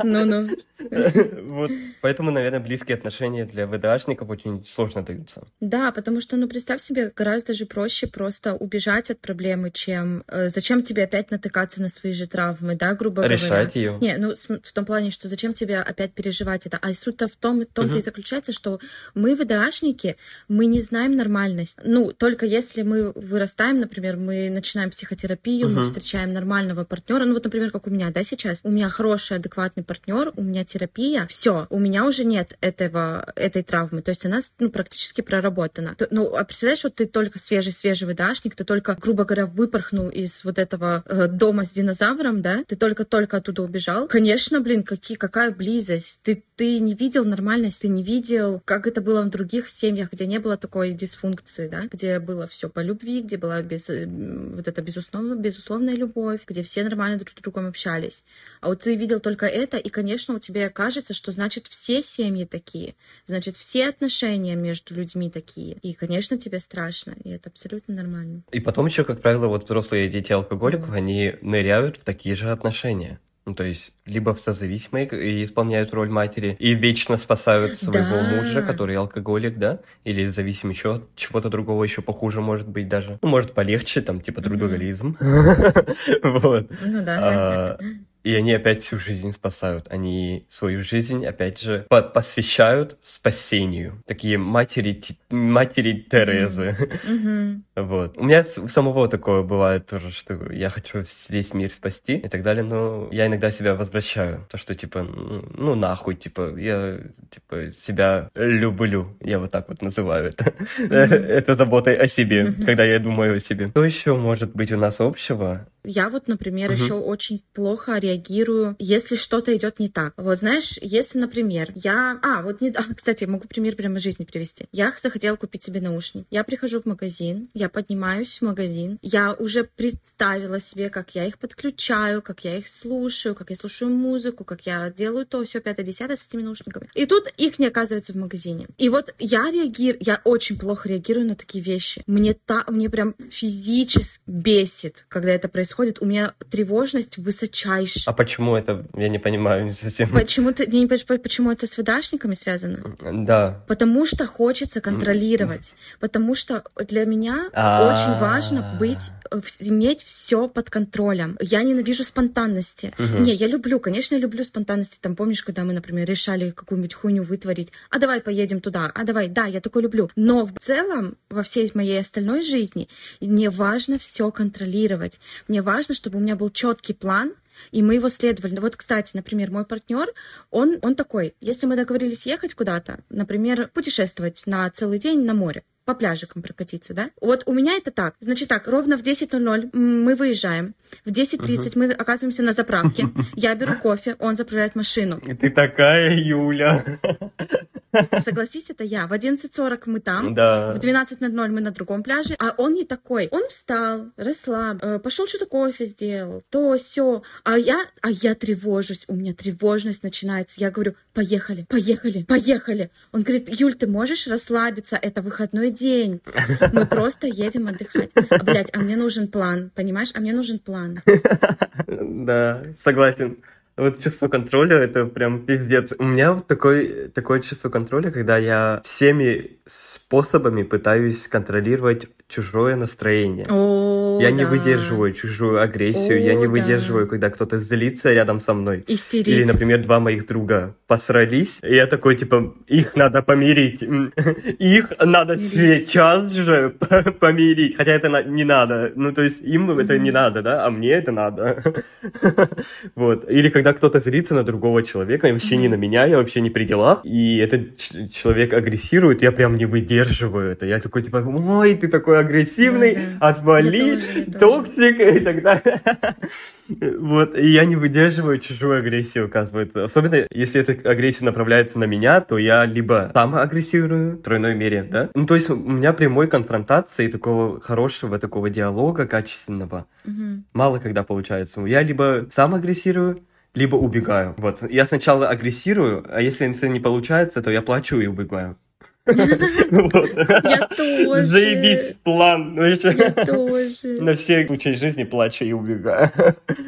Ну-ну. Вот, поэтому, наверное, близкие отношения для ВДАшников очень сложно даются. Да, потому что, ну, представь себе, гораздо же проще просто убежать от проблемы, чем э, зачем тебе опять натыкаться на свои же травмы, да, грубо говоря. Решать ее. Не, ну, в том плане, что зачем тебе опять переживать это. А суть-то в том, в том-то и заключается, что мы, ВДАшники, мы не знаем нормальность. Ну, только если мы вырастаем, например, мы начинаем психотерапию, мы встречаем нормального партнера, ну, вот, например, как у меня, да, сейчас. У меня хороший, адекватный партнер, у меня терапия, все, у меня уже нет этого, этой травмы. То есть она ну, практически проработана. Ну, а представляешь, вот ты только свежий-свежий выдашник, ты только, грубо говоря, выпорхнул из вот этого э, дома с динозавром, да, ты только-только оттуда убежал. Конечно, блин, какие, какая близость. Ты, ты не видел нормальность, ты не видел, как это было в других семьях, где не было такой дисфункции, да, где было все по любви, где была без, вот эта безусловно, безусловная любовь, где все нормально друг с другом общались. А вот ты видел только это, и, конечно, у тебя кажется, что значит все семьи такие, значит все отношения между людьми такие. И, конечно, тебе страшно, и это абсолютно нормально. И потом еще, как правило, вот взрослые дети алкоголиков, они ныряют в такие же отношения. Ну, то есть, либо в созависимые и исполняют роль матери, и вечно спасают своего да. мужа, который алкоголик, да, или зависим еще от чего-то другого, еще похуже может быть даже. Ну, может, полегче, там, типа, трудоголизм. [LAUGHS] Вот. Ну да. А, и они опять всю жизнь спасают. Они свою жизнь, опять же, по посвящают спасению. Такие матери, матери Терезы. Mm-hmm. Вот. У меня самого такое бывает тоже, что я хочу весь мир спасти и так далее, но я иногда себя возвращаю. То, что, типа, ну, нахуй, типа, я, типа, себя люблю. Я вот так вот называю это. Mm-hmm. [LAUGHS] это заботой о себе, mm-hmm. когда я думаю о себе. Что еще может быть у нас общего? Я вот, например, угу. еще очень плохо реагирую, если что-то идет не так. Вот знаешь, если, например, я... А, вот не... А, кстати, могу пример прямо из жизни привести. Я захотела купить себе наушники. Я прихожу в магазин, я поднимаюсь в магазин, я уже представила себе, как я их подключаю, как я их слушаю, как я слушаю музыку, как я делаю то, все пятое, десятое с этими наушниками. И тут их не оказывается в магазине. И вот я реагирую, я очень плохо реагирую на такие вещи. Мне, та, мне прям физически бесит, когда это происходит происходит, у меня тревожность высочайшая. А почему это? Я не понимаю совсем. Почему, ты, не, почему это с выдашниками связано? Да. Потому что хочется контролировать. Потому что для меня а. очень важно быть, иметь все под контролем. Я ненавижу спонтанности. Не, я люблю, конечно, я люблю спонтанности. Там помнишь, когда мы, например, решали какую-нибудь хуйню вытворить, а давай поедем туда, а давай, да, я такое люблю. Но в целом во всей моей остальной жизни мне важно все контролировать. Мне важно, чтобы у меня был четкий план, и мы его следовали. Вот, кстати, например, мой партнер, он, он такой, если мы договорились ехать куда-то, например, путешествовать на целый день на море, по пляжикам прокатиться, да? Вот у меня это так. Значит так, ровно в 10.00 мы выезжаем. В 10.30 uh-huh. мы оказываемся на заправке. [LAUGHS] Я беру кофе, он заправляет машину. Ты такая, Юля. Согласись, это я. В 11.40 мы там, да. в 12.00 мы на другом пляже, а он не такой. Он встал, расслаб, э, пошел что-то кофе сделал, то все. А я, а я тревожусь, у меня тревожность начинается. Я говорю, поехали, поехали, поехали. Он говорит, Юль, ты можешь расслабиться, это выходной день. Мы просто едем отдыхать. А, блядь, а мне нужен план, понимаешь? А мне нужен план. [LAUGHS] Да, согласен. Вот чувство контроля это прям пиздец. У меня вот такое, такое чувство контроля, когда я всеми способами пытаюсь контролировать чужое настроение. О, я да. не выдерживаю чужую агрессию, О, я не выдерживаю, да. когда кто-то злится рядом со мной. Истерит. Или, например, два моих друга посрались, и я такой, типа, их надо помирить. [LAUGHS] Их надо сейчас же [LAUGHS] помирить. Хотя это не надо. Ну, то есть им это не надо, да, а мне это надо. [LAUGHS] Вот. Или когда кто-то злится на другого человека, и вообще не на меня, я вообще не при делах, и этот человек агрессирует, я прям не выдерживаю это. Я такой, типа, ой, ты такой агрессивный, да, отвали, toxic и так далее. Вот, и я не выдерживаю чужую агрессию, оказывается. Особенно, если эта агрессия направляется на меня, то я либо сам агрессирую в тройной мере, да? Ну, то есть у меня прямой конфронтации такого хорошего такого диалога качественного угу. мало когда получается. Я либо сам агрессирую, либо убегаю. Вот, я сначала агрессирую, а если это не получается, то я плачу и убегаю. Я тоже. Заебись план. Я тоже. На все случаи жизни плачу и убегаю.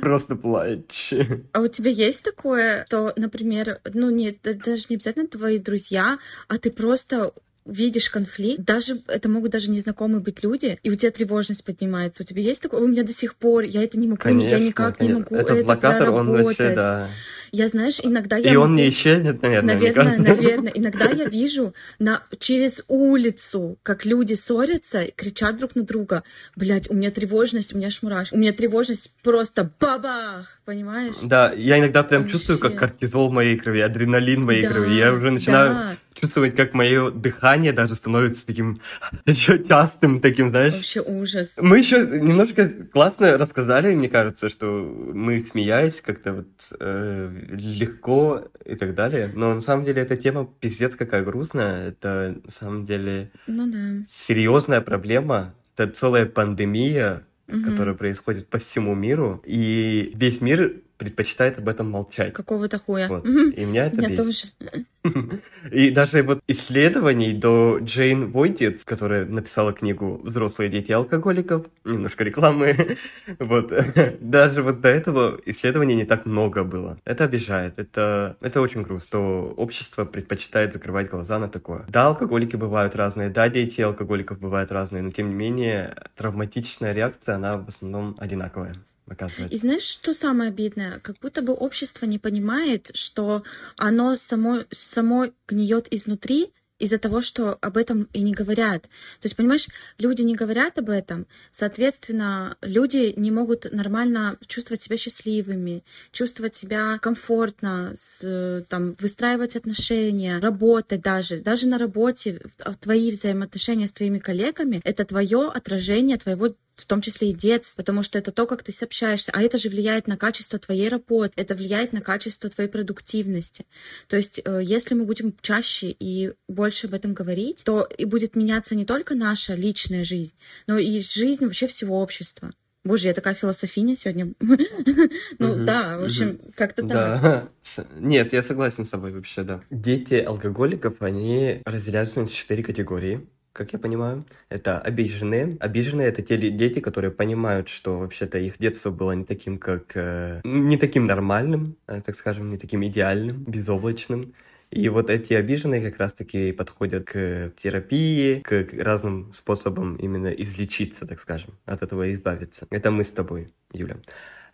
Просто плачь. А у тебя есть такое, что, например, ну нет, даже не обязательно твои друзья, а ты просто видишь конфликт, даже это могут даже незнакомые быть люди, и у тебя тревожность поднимается. У тебя есть такое? У меня до сих пор, я это не могу, конечно, я никак конечно. не могу это, это блокатор, проработать. Он вообще, да. Я, знаешь, иногда я И он не исчезнет, наверное, Наверное, кажется. [LAUGHS] наверное. Иногда я вижу на, через улицу, как люди ссорятся, кричат друг на друга. Блять, у меня тревожность, у меня шмураш. У меня тревожность просто бабах, понимаешь? Да, я иногда прям чувствую, как Вообще. кортизол в моей крови, адреналин в моей Да, крови. Я уже начинаю да. чувствовать, как мое дыхание даже становится таким [LAUGHS] еще частым, таким, знаешь. Вообще ужас. Мы еще немножко классно рассказали, мне кажется, что мы смеялись как-то вот э, легко и так далее. Но на самом деле эта тема пиздец какая грустная. Это на самом деле Ну да. серьезная проблема. Это целая пандемия, Мгм. которая происходит по всему миру, и весь мир предпочитает об этом молчать. Какого-то хуя. Вот. И меня это Меня бесит. тоже. [LAUGHS] И даже вот исследований до Джейн Войдиц, которая написала книгу «Взрослые дети алкоголиков», немножко рекламы, [LAUGHS] вот, [LAUGHS] даже вот до этого исследований не так много было. Это обижает, это, это очень грустно, что общество предпочитает закрывать глаза на такое. Да, алкоголики бывают разные, да, дети алкоголиков бывают разные, но тем не менее травматичная реакция, она в основном одинаковая, оказывается. И знаешь, что самое обидное? Как будто бы общество не понимает, что оно само, само гниет изнутри из-за того, что об этом и не говорят. То есть, понимаешь, люди не говорят об этом, соответственно, люди не могут нормально чувствовать себя счастливыми, чувствовать себя комфортно, с, там, выстраивать отношения, работать даже. Даже на работе твои взаимоотношения с твоими коллегами — это твое отражение твоего в том числе и детства, потому что это то, как ты общаешься, а это же влияет на качество твоей работы, это влияет на качество твоей продуктивности. То есть, э, если мы будем чаще и больше об этом говорить, то и будет меняться не только наша личная жизнь, но и жизнь вообще всего общества. Боже, я такая философиня сегодня. [LAUGHS] Ну да, в общем, как-то так. Да. [LAUGHS] Нет, я согласен с тобой вообще, да. Дети алкоголиков, они разделяются на четыре категории, как я понимаю. Это обиженные. Обиженные — это те дети, которые понимают, что вообще-то их детство было не таким, как... э, не таким нормальным, э, так скажем, не таким идеальным, безоблачным. И вот эти обиженные как раз-таки подходят к терапии, к разным способам именно излечиться, так скажем, от этого избавиться. Это мы с тобой, Юля.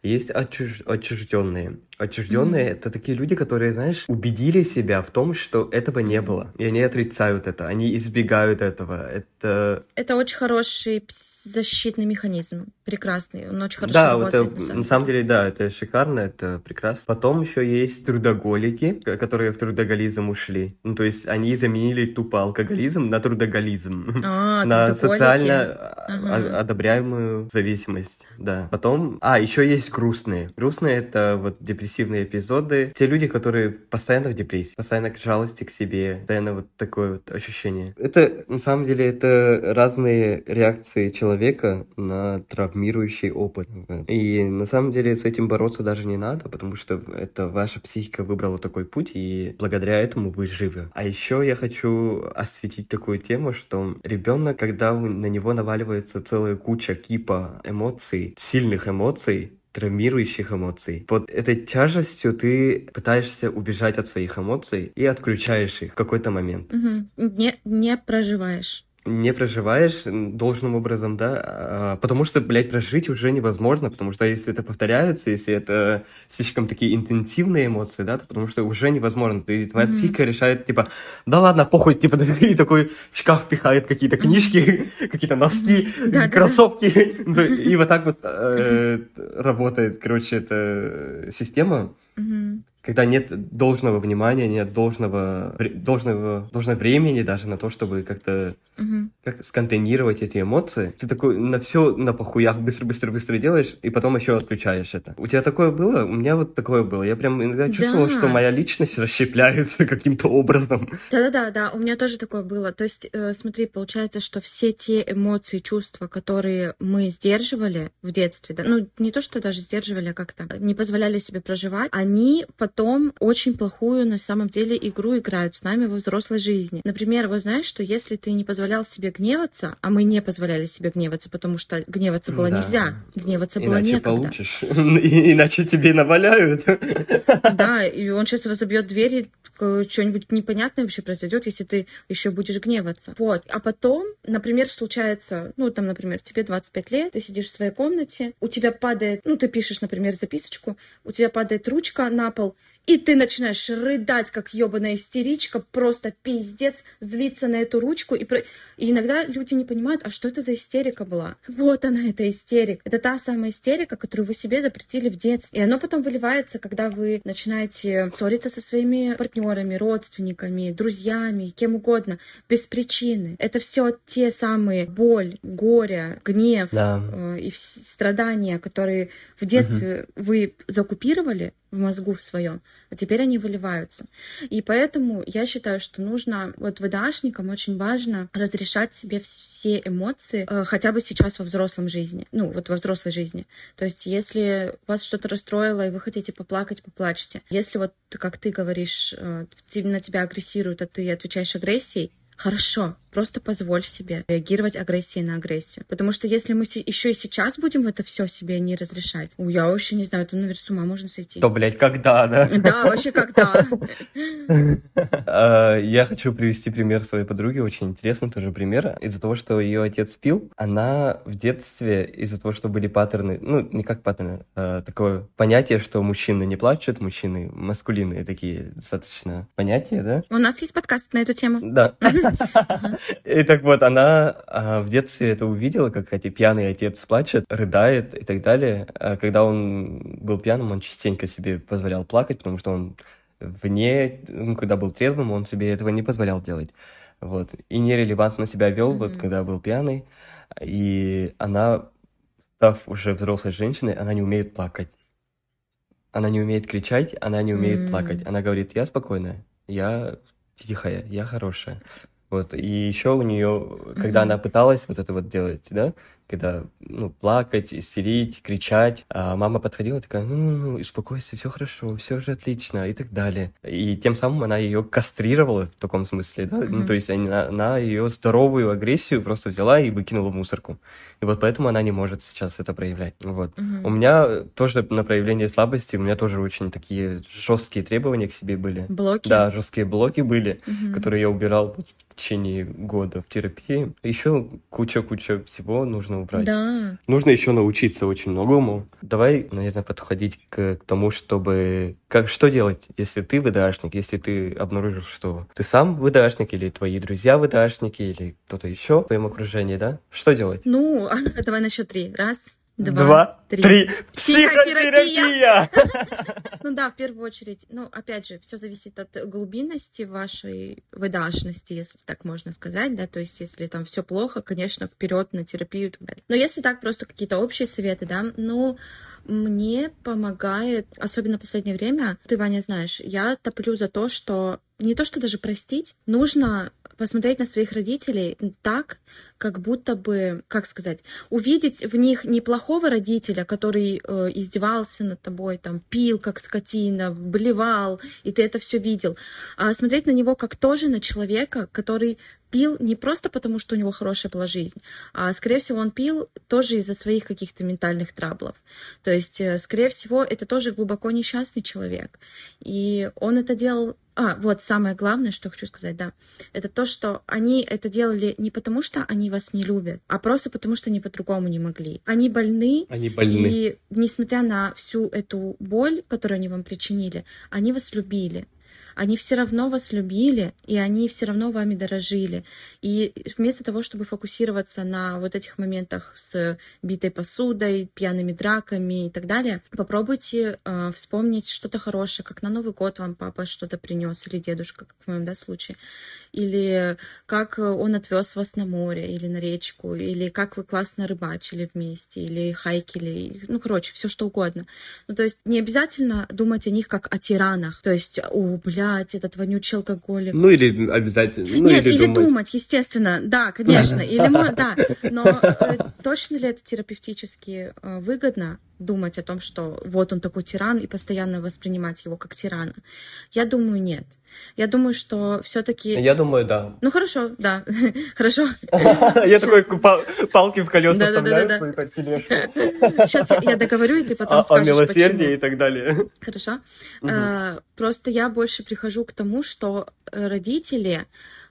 Есть отчуж... отчужденные. Отчужденные это такие люди, которые, знаешь, убедили себя в том, что этого не было. И они отрицают это, они избегают этого. Это Это очень хороший защитный механизм, прекрасный, он очень хорошо Да, работает. это, на самом на самом деле, да, это шикарно, это прекрасно. Потом еще есть трудоголики, которые в трудоголизм ушли. Ну, то есть они заменили тупо алкоголизм на трудоголизм. А, [LAUGHS] на трудоголики. социально а- Ага. одобряемую зависимость, да. Потом, а, еще есть грустные. Грустные — это вот депрессивные эпизоды. Те люди, которые постоянно в депрессии, постоянно к жалости к себе, постоянно вот такое вот ощущение. Это, на самом деле, это разные реакции человека на травмирующий опыт. И на самом деле с этим бороться даже не надо, потому что это ваша психика выбрала такой путь, и благодаря этому вы живы. А еще я хочу осветить такую тему, что ребенок, когда на него наваливается целая куча кипа эмоций, сильных эмоций, травмирующих эмоций. Под этой тяжестью ты пытаешься убежать от своих эмоций и отключаешь их в какой-то момент. Мгм. Не, не проживаешь. Не проживаешь должным образом, да, а, потому что, блядь, прожить уже невозможно, потому что если это повторяется, если это слишком такие интенсивные эмоции, да, то потому что уже невозможно. Ты, твоя Мгм. психика решает, типа, да ладно, похуй, типа, [LAUGHS] и такой в шкаф пихает какие-то книжки, [LAUGHS] какие-то носки, кроссовки, [LAUGHS] и вот так вот э, работает, короче, эта система. Когда нет должного внимания, нет должного, должного, должного времени даже на то, чтобы как-то Мгм. как сконтейнировать эти эмоции. Ты такой на все на похуях быстро-быстро-быстро делаешь, и потом еще отключаешь это. У тебя такое было? У меня вот такое было. Я прям иногда Да. что моя личность расщепляется [LAUGHS] каким-то образом. Да-да-да, да, у меня тоже такое было. То есть, э, смотри, получается, что все те эмоции, чувства, которые мы сдерживали в детстве, да, ну, не то, что даже сдерживали, а как-то не позволяли себе проживать, они потом очень плохую, на самом деле, игру играют с нами во взрослой жизни. Например, вот знаешь, что если ты не позволял себе гневаться, а мы не позволяли себе гневаться, потому что гневаться было Да. нельзя, гневаться было Иначе некогда. получишь. И- [LAUGHS] Иначе тебе наваляют. [LAUGHS] Да, и он сейчас разобьет дверь, и э, что-нибудь непонятное вообще произойдет, если ты еще будешь гневаться. Вот. А потом, например, случается, ну, там, например, тебе 25 лет, ты сидишь в своей комнате, у тебя падает, ну, ты пишешь, например, записочку, у тебя падает ручка на пол, и ты начинаешь рыдать, как ебаная истеричка, просто пиздец, злиться на эту ручку. И, и иногда люди не понимают, а что это за истерика была? Вот она, эта истерика. Это та самая истерика, которую вы себе запретили в детстве. И оно потом выливается, когда вы начинаете ссориться со своими партнерами, родственниками, друзьями, кем угодно, без причины. Это все те самые боль, горе, гнев Да. э, и страдания, которые в детстве вы закупировали в мозгу в своем, а теперь они выливаются. И поэтому я считаю, что нужно, вот ВДАшникам очень важно разрешать себе все эмоции, э, хотя бы сейчас во взрослом жизни, ну, вот во взрослой жизни. То есть, если вас что-то расстроило, и вы хотите поплакать, поплачьте. Если вот, как ты говоришь, э, на тебя агрессируют, а ты отвечаешь агрессией, Хорошо, просто позволь себе реагировать агрессией на агрессию. Потому что если мы еще и сейчас будем это все себе не разрешать, у, я вообще не знаю, это, наверное, с ума можно сойти. То, блядь, когда, да? Да, вообще когда. [LAUGHS] А, Я хочу привести пример своей подруги, очень интересный тоже пример. Из-за того, что ее отец пил, она в детстве, из-за того, что были паттерны, ну, не как паттерны, а такое понятие, что мужчины не плачут, мужчины маскулинные такие достаточно понятия, да? У нас есть подкаст на эту тему. Да. [LAUGHS] И так вот, она а, в детстве это увидела, как эти пьяный отец плачет, рыдает и так далее. А когда он был пьяным, он частенько себе позволял плакать, потому что он вне, ну, когда был трезвым, он себе этого не позволял делать. Вот. И нерелевантно себя вел, вот когда был пьяный. И она, став уже взрослой женщиной, она не умеет плакать. Она не умеет кричать, она не умеет М. плакать. Она говорит, я спокойная, я тихая, я хорошая. Вот, и еще у нее, когда она пыталась вот это вот делать, да, когда, ну, плакать, истерить, кричать, а мама подходила такая, ну, ну, ну, успокойся, все хорошо, все же отлично, и так далее. И тем самым она ее кастрировала в таком смысле, да, ну, Мгм. то есть она, она ее здоровую агрессию просто взяла и выкинула в мусорку. И вот поэтому она не может сейчас это проявлять. Вот. Мгм. У меня тоже на проявление слабости, у меня тоже очень такие жесткие требования к себе были. Блоки. Да, жесткие блоки были, Мгм. которые я убирал в течение года в терапии. Еще куча-куча всего нужно убрать. Да. Нужно еще научиться очень многому. Давай, наверное, подходить к, к тому, чтобы... Как, что делать, если ты ВДАшник, если ты обнаружил, что ты сам ВДАшник, или твои друзья ВДАшники, или кто-то еще в твоем окружении, да? Что делать? Ну, [LAUGHS] давай на счет три. Раз, два, Два, три. три. Психотерапия! [LAUGHS] Ну да, в первую очередь, ну, опять же, все зависит от глубинности вашей выдашности, если так можно сказать, да, то есть если там все плохо, конечно, вперед на терапию и так далее. Но если так, просто какие-то общие советы, да, ну, мне помогает, особенно в последнее время, ты, Ваня, знаешь, я топлю за то, что не то, что даже простить, нужно посмотреть на своих родителей так, как будто бы, как сказать, увидеть в них не плохого родителя, который э, издевался над тобой, там, пил как скотина, блевал, и ты это все видел, а смотреть на него как тоже на человека, который пил не просто потому, что у него хорошая была жизнь, а, скорее всего, он пил тоже из-за своих каких-то ментальных траблов. То есть, э, скорее всего, это тоже глубоко несчастный человек. И он это делал... А, вот самое главное, что хочу сказать, да, это то, что они это делали не потому, что они вас не любят, а просто потому, что они по-другому не могли. Они больны, Они больны. и несмотря на всю эту боль, которую они вам причинили, они вас любили. Они все равно вас любили, и они все равно вами дорожили. И вместо того, чтобы фокусироваться на вот этих моментах с битой посудой, пьяными драками и так далее, попробуйте э, вспомнить что-то хорошее, как на Новый год вам папа что-то принес, или дедушка, как в моем да, случае, или как он отвез вас на море или на речку, или как вы классно рыбачили вместе, или хайкили, ну, короче, все что угодно. Ну, то есть не обязательно думать о них как о тиранах, то есть, о, блядь, этот вонючий алкоголик. Ну или обязательно. Ну Нет, или, или думать. думать, естественно, да, конечно, или да, но [LAUGHS] э, точно ли это терапевтически э, выгодно думать о том, что вот он такой тиран и постоянно воспринимать его как тирана? Я думаю, нет. Я думаю, что все-таки Я думаю, да. ну хорошо, да, [LAUGHS] хорошо. [LAUGHS] Я такой пал- палки в колеса вставляю свою тележку. Сейчас я, договорю, и ты потом О о скажешь, милосердии почему. и так далее. Хорошо. Э, Просто я больше прихожу к тому, что э, родители,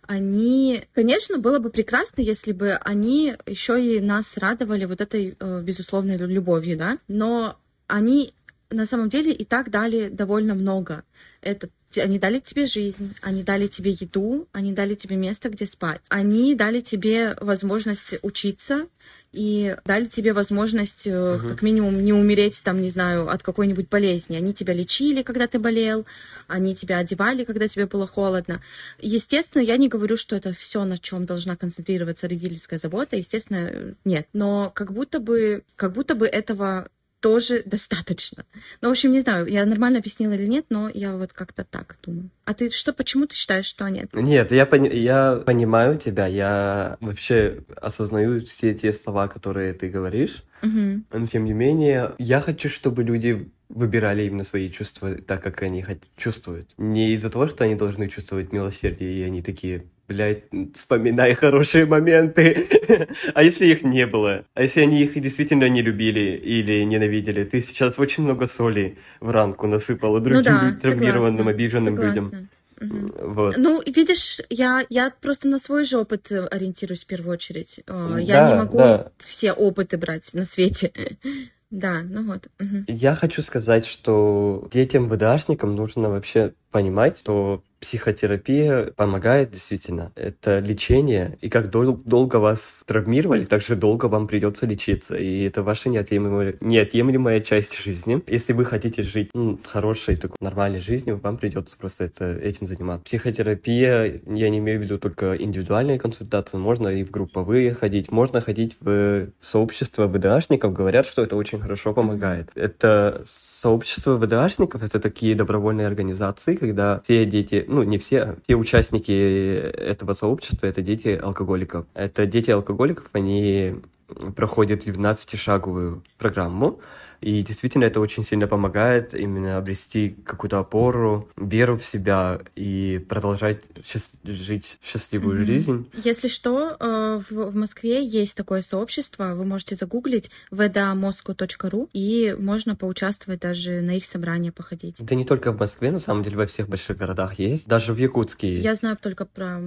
они, конечно, было бы прекрасно, если бы они еще и нас радовали вот этой э, безусловной лю- любовью, да, но они на самом деле и так дали довольно много. Это они дали тебе жизнь, они дали тебе еду, они дали тебе место, где спать. Они дали тебе возможность учиться, и дали тебе возможность угу. как минимум не умереть там, не знаю, от какой-нибудь болезни. Они тебя лечили, когда ты болел, они тебя одевали, когда тебе было холодно. Естественно, я не говорю, что это все, на чем должна концентрироваться родительская забота. Естественно, нет. Но как будто бы, как будто бы этого тоже достаточно. Ну, в общем, не знаю, я нормально объяснила или нет, но я вот как-то так думаю. А ты что, почему ты считаешь, что нет? Нет, я, пони- я понимаю тебя, я вообще осознаю все те слова, которые ты говоришь, угу. но тем не менее, я хочу, чтобы люди выбирали именно свои чувства так, как они чувствуют. Не из-за того, что они должны чувствовать милосердие, и они такие, блядь, вспоминай хорошие моменты. [LAUGHS] а если их не было? А если они их действительно не любили или ненавидели? Ты сейчас очень много соли в ранку насыпала другим ну да, травмированным, обиженным согласна. людям. Угу. Вот. Ну, видишь, я, я просто на свой же опыт ориентируюсь в первую очередь. Э, я да, не могу да. все опыты брать на свете. [LAUGHS] Да, ну вот. Угу. Я хочу сказать, что детям ВДАшникам нужно вообще понимать, что психотерапия помогает действительно. Это лечение, и как дол- долго вас травмировали, так же долго вам придется лечиться. И это ваша неотъемлемая, неотъемлемая часть жизни. Если вы хотите жить ну, хорошей, такой нормальной жизнью, вам придется просто это, этим заниматься. Психотерапия, я не имею в виду только индивидуальные консультации, можно и в групповые ходить, можно ходить в сообщество ВДАшников, говорят, что это очень хорошо помогает. Это сообщество ВДАшников, это такие добровольные организации, когда все дети, ну, не все, те участники этого сообщества, это дети алкоголиков. Это дети алкоголиков, они проходят 12-шаговую программу, и действительно это очень сильно помогает именно обрести какую-то опору, веру в себя и продолжать счаст... жить счастливую mm-hmm. жизнь. Если что, э, в Москве есть такое сообщество, вы можете загуглить vdamoscow.ru и можно поучаствовать даже на их собрания походить. Это не только в Москве, на самом деле во всех больших городах есть, даже в Якутске есть. Я знаю только про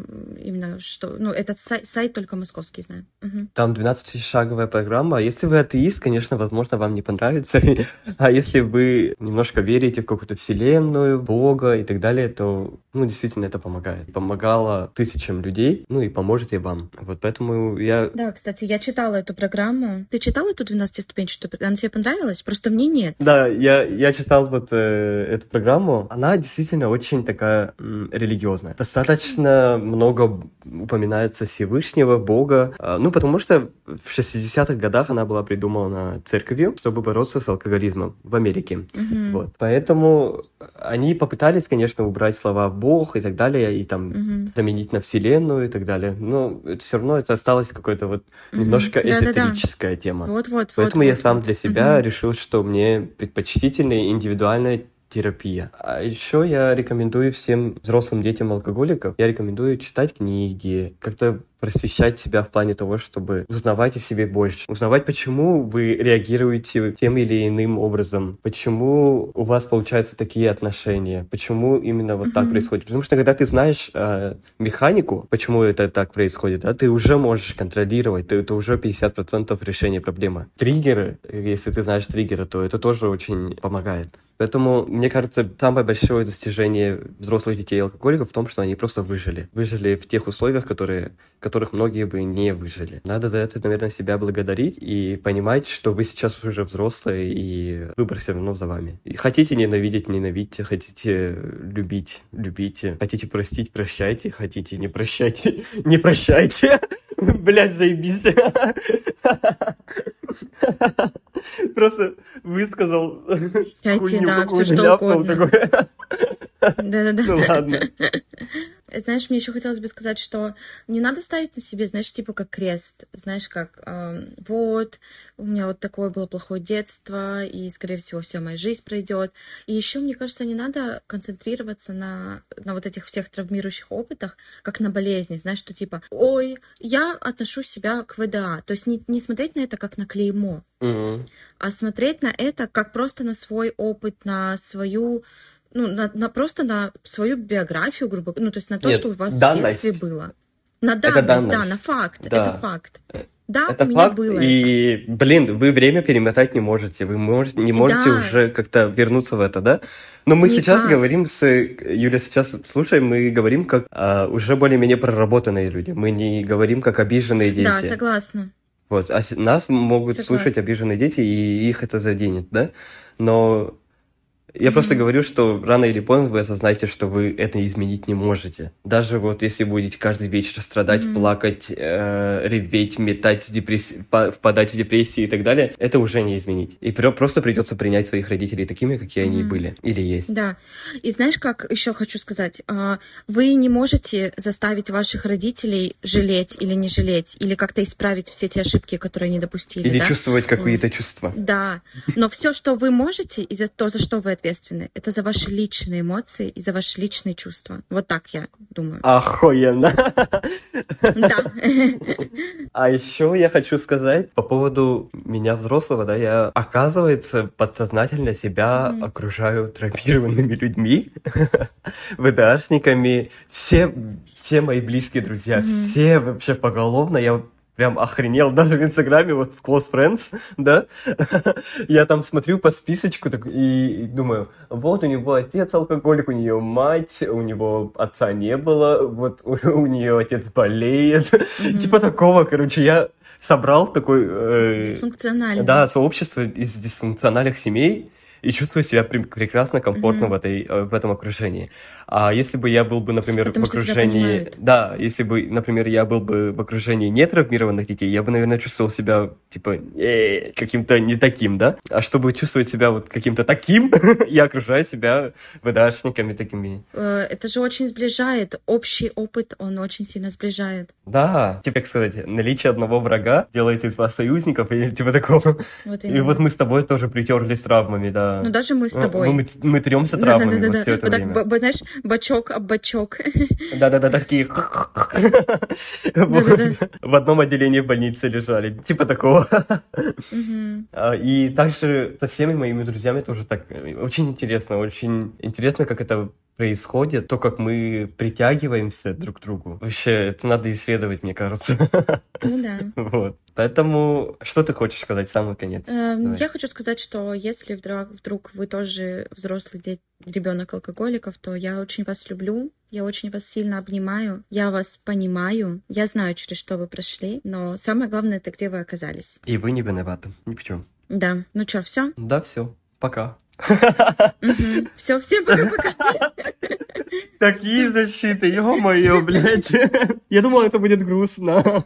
именно что, ну этот сайт, сайт только московский знаю. Угу. Там 12-шаговая программа. Если вы атеист, конечно, возможно, вам не понравится рыцарей. [LAUGHS] А если вы немножко верите в какую-то вселенную, Бога и так далее, то, ну, действительно, это помогает. Помогало тысячам людей, ну, и поможет и вам. Вот поэтому я... Да, кстати, я читала эту программу. Ты читал эту 12-ступенчатую? Она тебе понравилась? Просто мне нет. Да, я, я читал вот э, эту программу. Она действительно очень такая м, религиозная. Достаточно много упоминается Всевышнего, Бога. А, ну, потому что в 60-х годах она была придумана церковью, чтобы бороться бороться с алкоголизмом в Америке. Mm-hmm. Вот. Поэтому они попытались, конечно, убрать слова «бог» и так далее, и там mm-hmm. заменить на Вселенную и так далее. Но все равно это осталось какой-то вот mm-hmm. немножко эзотерическая Да-да-да. тема. Вот-вот. Поэтому вот, я вот, сам для себя mm-hmm. решил, что мне предпочтительнее индивидуальная терапия. А еще я рекомендую всем взрослым детям алкоголиков, я рекомендую читать книги, как-то просвещать себя в плане того, чтобы узнавать о себе больше. Узнавать, почему вы реагируете тем или иным образом, почему у вас получаются такие отношения, почему именно вот mm-hmm. так происходит. Потому что когда ты знаешь э, механику, почему это так происходит, да, ты уже можешь контролировать, ты, это уже 50% решения проблемы. Триггеры, если ты знаешь триггеры, то это тоже очень помогает. Поэтому, мне кажется, самое большое достижение взрослых детей алкоголиков в том, что они просто выжили. Выжили в тех условиях, которые, которых многие бы не выжили. Надо за это, наверное, себя благодарить и понимать, что вы сейчас уже взрослые, и выбор все равно за вами. И хотите ненавидеть, ненавидьте, хотите любить, любите, хотите простить, прощайте, хотите не прощайте, не прощайте. [LAUGHS] Блять, заебись. [LAUGHS] Просто высказал Дайте, да, все что угодно. Да-да-да. Ну ладно. Знаешь, мне еще хотелось бы сказать, что не надо ставить на себе, знаешь, типа как крест. Знаешь, как э, вот, у меня вот такое было плохое детство, и, скорее всего, вся моя жизнь пройдет. И еще, мне кажется, не надо концентрироваться на, на вот этих всех травмирующих опытах, как на болезни. Знаешь, что типа, ой, я отношу себя к ВДА. То есть не, не смотреть на это как на клеймо, mm-hmm. а смотреть на это как просто на свой опыт, на свою ну, на, на просто на свою биографию, грубо говоря, ну, то есть на то, Нет, что у вас данность. в детстве было. На данность, данность, да, на факт, да. это факт. Да, Это у меня факт, было это. и, блин, вы время перемотать не можете, вы можете, не можете Да. уже как-то вернуться в это, да? Но мы сейчас Никак. говорим с... Юля, сейчас слушай, мы говорим как а, уже более-менее проработанные люди, мы не говорим как обиженные дети. Да, согласна. Вот, а нас могут Согласна. слушать обиженные дети, и их это заденет, да? Но я просто Мгм. говорю, что рано или поздно вы осознаете, что вы это изменить не можете. Даже вот если будете каждый вечер страдать, Мгм. плакать, э, реветь, метать, депресс- па- впадать в депрессии и так далее, это уже не изменить. И просто придется принять своих родителей такими, какие они Мгм. были или есть. Да. И знаешь, как еще хочу сказать? А, Вы не можете заставить ваших родителей жалеть или не жалеть, или как-то исправить все те ошибки, которые они допустили. Или да? чувствовать какие-то чувства. Да, но все, что вы можете, и за то, за что вы ответственны, это за ваши личные эмоции и за ваши личные чувства. Вот так я думаю. Охуенно! Да. А еще я хочу сказать по поводу меня взрослого, да, я, оказывается, подсознательно себя Мгм. окружаю травмированными людьми, [LAUGHS] ВДАшниками, все, все мои близкие друзья, Мгм. все вообще поголовно, я прям охренел, [LAUGHS] даже в Инстаграме, вот в Close Friends, [LAUGHS] да, [LAUGHS] я там смотрю по списочку так, и думаю, вот у него отец алкоголик, у нее мать, у него отца не было, вот у, у нее отец болеет, Мгм. типа такого, короче, я собрал такой, э, Дисфункционально. да, сообщество из дисфункциональных семей и чувствую себя пре- прекрасно, комфортно Мгм. в, этой, э, в этом окружении. А если бы я был бы, например, Потому в окружении... Да, если бы, например, я был бы в окружении нетравмированных детей, я бы, наверное, чувствовал себя, типа, э, каким-то не таким, да? А чтобы чувствовать себя вот каким-то таким, [LAUGHS] я окружаю себя ВДАшниками такими. Э, Это же очень сближает. Общий опыт, он очень сильно сближает. Да, типа, как сказать, наличие одного врага делает из вас союзников или типа такого. Вот И вот мы с тобой тоже притерлись травмами, да. Ну, даже мы с тобой. Мы, мы тремся травмами Да-да-да-да. вот все это Вот так, время. б- знаешь, бочок об бочок. [LAUGHS] Да-да-да, такие. [LAUGHS] В одном отделении больницы лежали. Типа такого. А, И также со всеми моими друзьями тоже так. э, Очень интересно, очень интересно, как это происходит, то, как мы притягиваемся друг к другу. Вообще, это надо исследовать, мне кажется. Ну да. [LAUGHS] Вот. Поэтому, что ты хочешь сказать в самый конец? Эм. Я хочу сказать, что если вдруг, вдруг вы тоже взрослый ребенок алкоголиков, то я очень вас люблю, я очень вас сильно обнимаю, я вас понимаю, я знаю, через что вы прошли, но самое главное это где вы оказались. И вы не виноваты. Ни в чем. Да, ну что, все? Да, все. Пока. Все, всем пока-пока. Такие защиты, ё-моё, блядь. Я думал, это будет грустно.